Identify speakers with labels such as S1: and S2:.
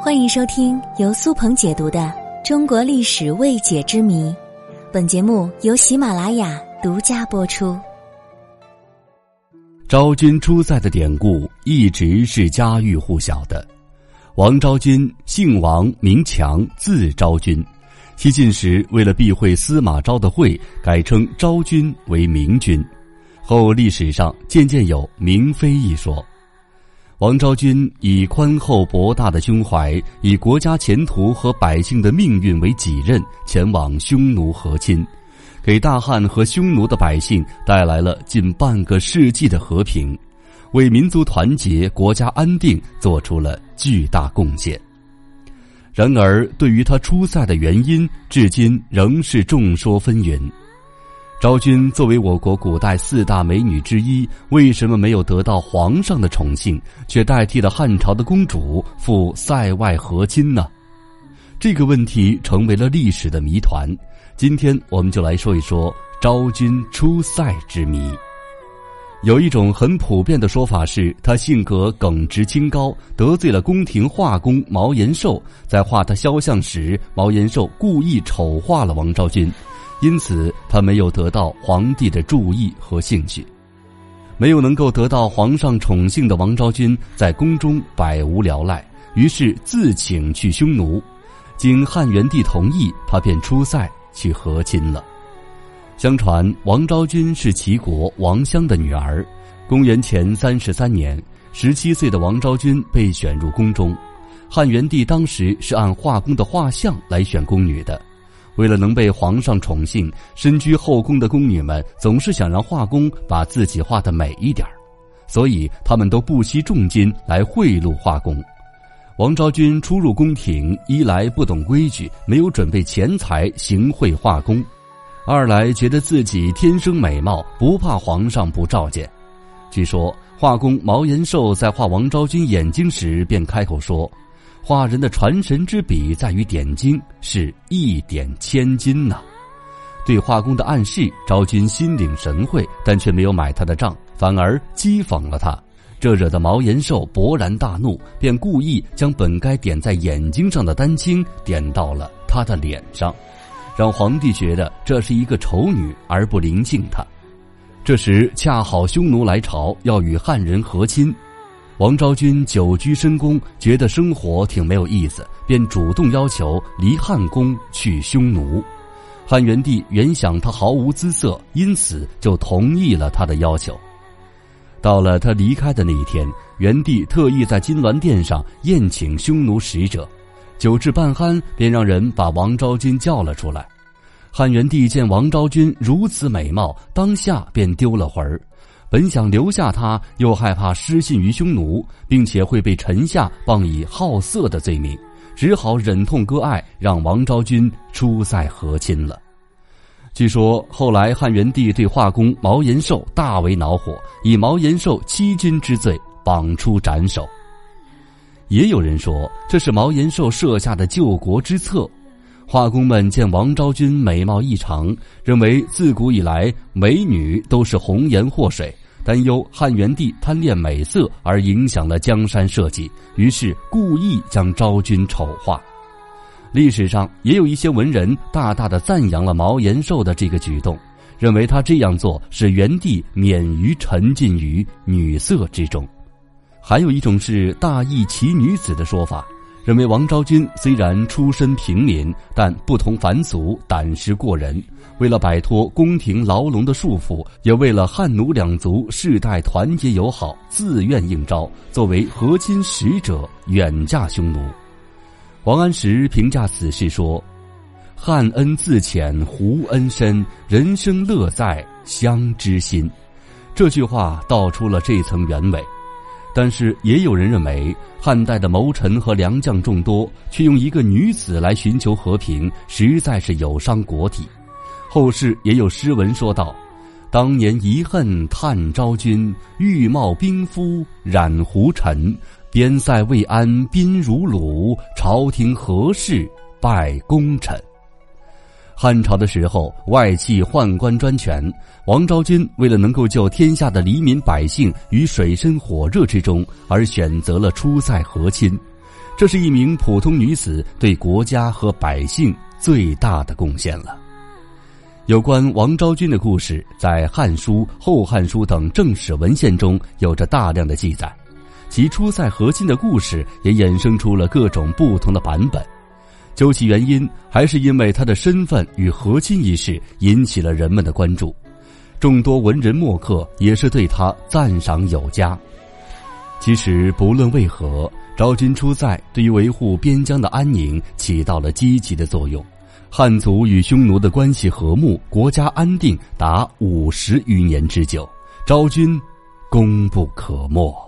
S1: 欢迎收听由苏鹏解读的《中国历史未解之谜》，本节目由喜马拉雅独家播出。
S2: 昭君出塞的典故一直是家喻户晓的。王昭君姓王，名强，字昭君。西晋时，为了避讳司马昭的讳，改称昭君为明君。后历史上渐渐有明妃一说。王昭君以宽厚博大的胸怀，以国家前途和百姓的命运为己任，前往匈奴和亲，给大汉和匈奴的百姓带来了近半个世纪的和平，为民族团结、国家安定做出了巨大贡献。然而，对于他出塞的原因，至今仍是众说纷纭。昭君作为我国古代四大美女之一，为什么没有得到皇上的宠幸，却代替了汉朝的公主赴塞外和亲呢？这个问题成为了历史的谜团。今天我们就来说一说昭君出塞之谜。有一种很普遍的说法是，她性格耿直清高，得罪了宫廷画工毛延寿，在画他肖像时，毛延寿故意丑化了王昭君。因此，他没有得到皇帝的注意和兴趣，没有能够得到皇上宠幸的王昭君，在宫中百无聊赖，于是自请去匈奴。经汉元帝同意，他便出塞去和亲了。相传，王昭君是齐国王襄的女儿。公元前三十三年，十七岁的王昭君被选入宫中。汉元帝当时是按画工的画像来选宫女的。为了能被皇上宠幸，身居后宫的宫女们总是想让画工把自己画的美一点所以他们都不惜重金来贿赂画工。王昭君初入宫廷，一来不懂规矩，没有准备钱财行贿画工；二来觉得自己天生美貌，不怕皇上不召见。据说画工毛延寿在画王昭君眼睛时，便开口说。画人的传神之笔在于点睛，是一点千金呐。对画工的暗示，昭君心领神会，但却没有买他的账，反而讥讽了他。这惹得毛延寿勃然大怒，便故意将本该点在眼睛上的丹青点到了他的脸上，让皇帝觉得这是一个丑女而不临近他。这时恰好匈奴来朝，要与汉人和亲。王昭君久居深宫，觉得生活挺没有意思，便主动要求离汉宫去匈奴。汉元帝原想他毫无姿色，因此就同意了他的要求。到了他离开的那一天，元帝特意在金銮殿上宴请匈奴使者，酒至半酣，便让人把王昭君叫了出来。汉元帝见王昭君如此美貌，当下便丢了魂儿。本想留下他，又害怕失信于匈奴，并且会被臣下谤以好色的罪名，只好忍痛割爱，让王昭君出塞和亲了。据说后来汉元帝对画工毛延寿大为恼火，以毛延寿欺君之罪绑出斩首。也有人说这是毛延寿设下的救国之策。画工们见王昭君美貌异常，认为自古以来美女都是红颜祸水，担忧汉元帝贪恋美色而影响了江山社稷，于是故意将昭君丑化。历史上也有一些文人大大的赞扬了毛延寿的这个举动，认为他这样做使元帝免于沉浸于女色之中。还有一种是大义奇女子的说法。认为王昭君虽然出身平民，但不同凡俗，胆识过人。为了摆脱宫廷牢笼的束缚，也为了汉奴两族世代团结友好，自愿应召，作为和亲使者远嫁匈奴。王安石评价此事说：“汉恩自浅，胡恩深，人生乐在相知心。”这句话道出了这层原委。但是也有人认为，汉代的谋臣和良将众多，却用一个女子来寻求和平，实在是有伤国体。后世也有诗文说道：“当年遗恨叹昭君，玉貌冰肤染胡尘。边塞未安宾如虏，朝廷何事拜功臣。”汉朝的时候，外戚宦官专权。王昭君为了能够救天下的黎民百姓于水深火热之中，而选择了出塞和亲，这是一名普通女子对国家和百姓最大的贡献了。有关王昭君的故事，在《汉书》《后汉书》等正史文献中有着大量的记载，其出塞和亲的故事也衍生出了各种不同的版本。究其原因，还是因为他的身份与和亲一事引起了人们的关注，众多文人墨客也是对他赞赏有加。其实不论为何，昭君出塞对于维护边疆的安宁起到了积极的作用，汉族与匈奴的关系和睦，国家安定达五十余年之久，昭君功不可没。